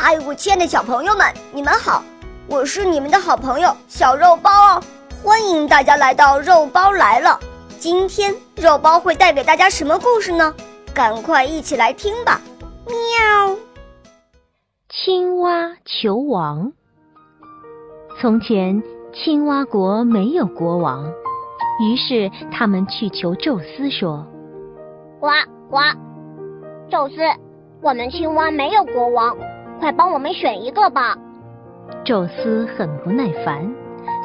嗨，我亲爱的小朋友们，你们好！我是你们的好朋友小肉包哦，欢迎大家来到肉包来了。今天肉包会带给大家什么故事呢？赶快一起来听吧！喵。青蛙求王。从前，青蛙国没有国王，于是他们去求宙斯说：“呱呱，宙斯，我们青蛙没有国王。”快帮我们选一个吧！宙斯很不耐烦，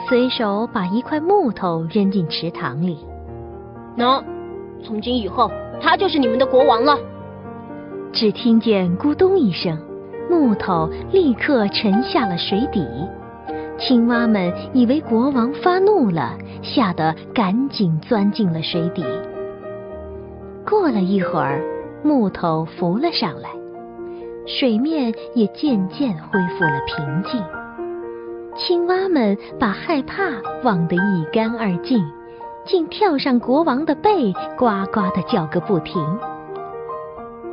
随手把一块木头扔进池塘里。喏，从今以后，他就是你们的国王了。只听见咕咚一声，木头立刻沉下了水底。青蛙们以为国王发怒了，吓得赶紧钻进了水底。过了一会儿，木头浮了上来。水面也渐渐恢复了平静，青蛙们把害怕忘得一干二净，竟跳上国王的背，呱呱的叫个不停。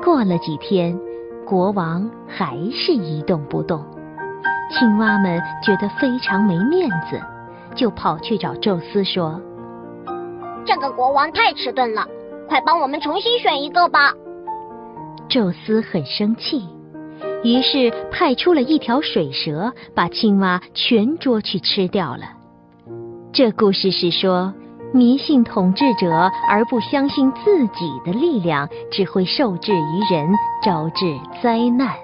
过了几天，国王还是一动不动，青蛙们觉得非常没面子，就跑去找宙斯说：“这个国王太迟钝了，快帮我们重新选一个吧。”宙斯很生气。于是派出了一条水蛇，把青蛙全捉去吃掉了。这故事是说，迷信统治者而不相信自己的力量，只会受制于人，招致灾难。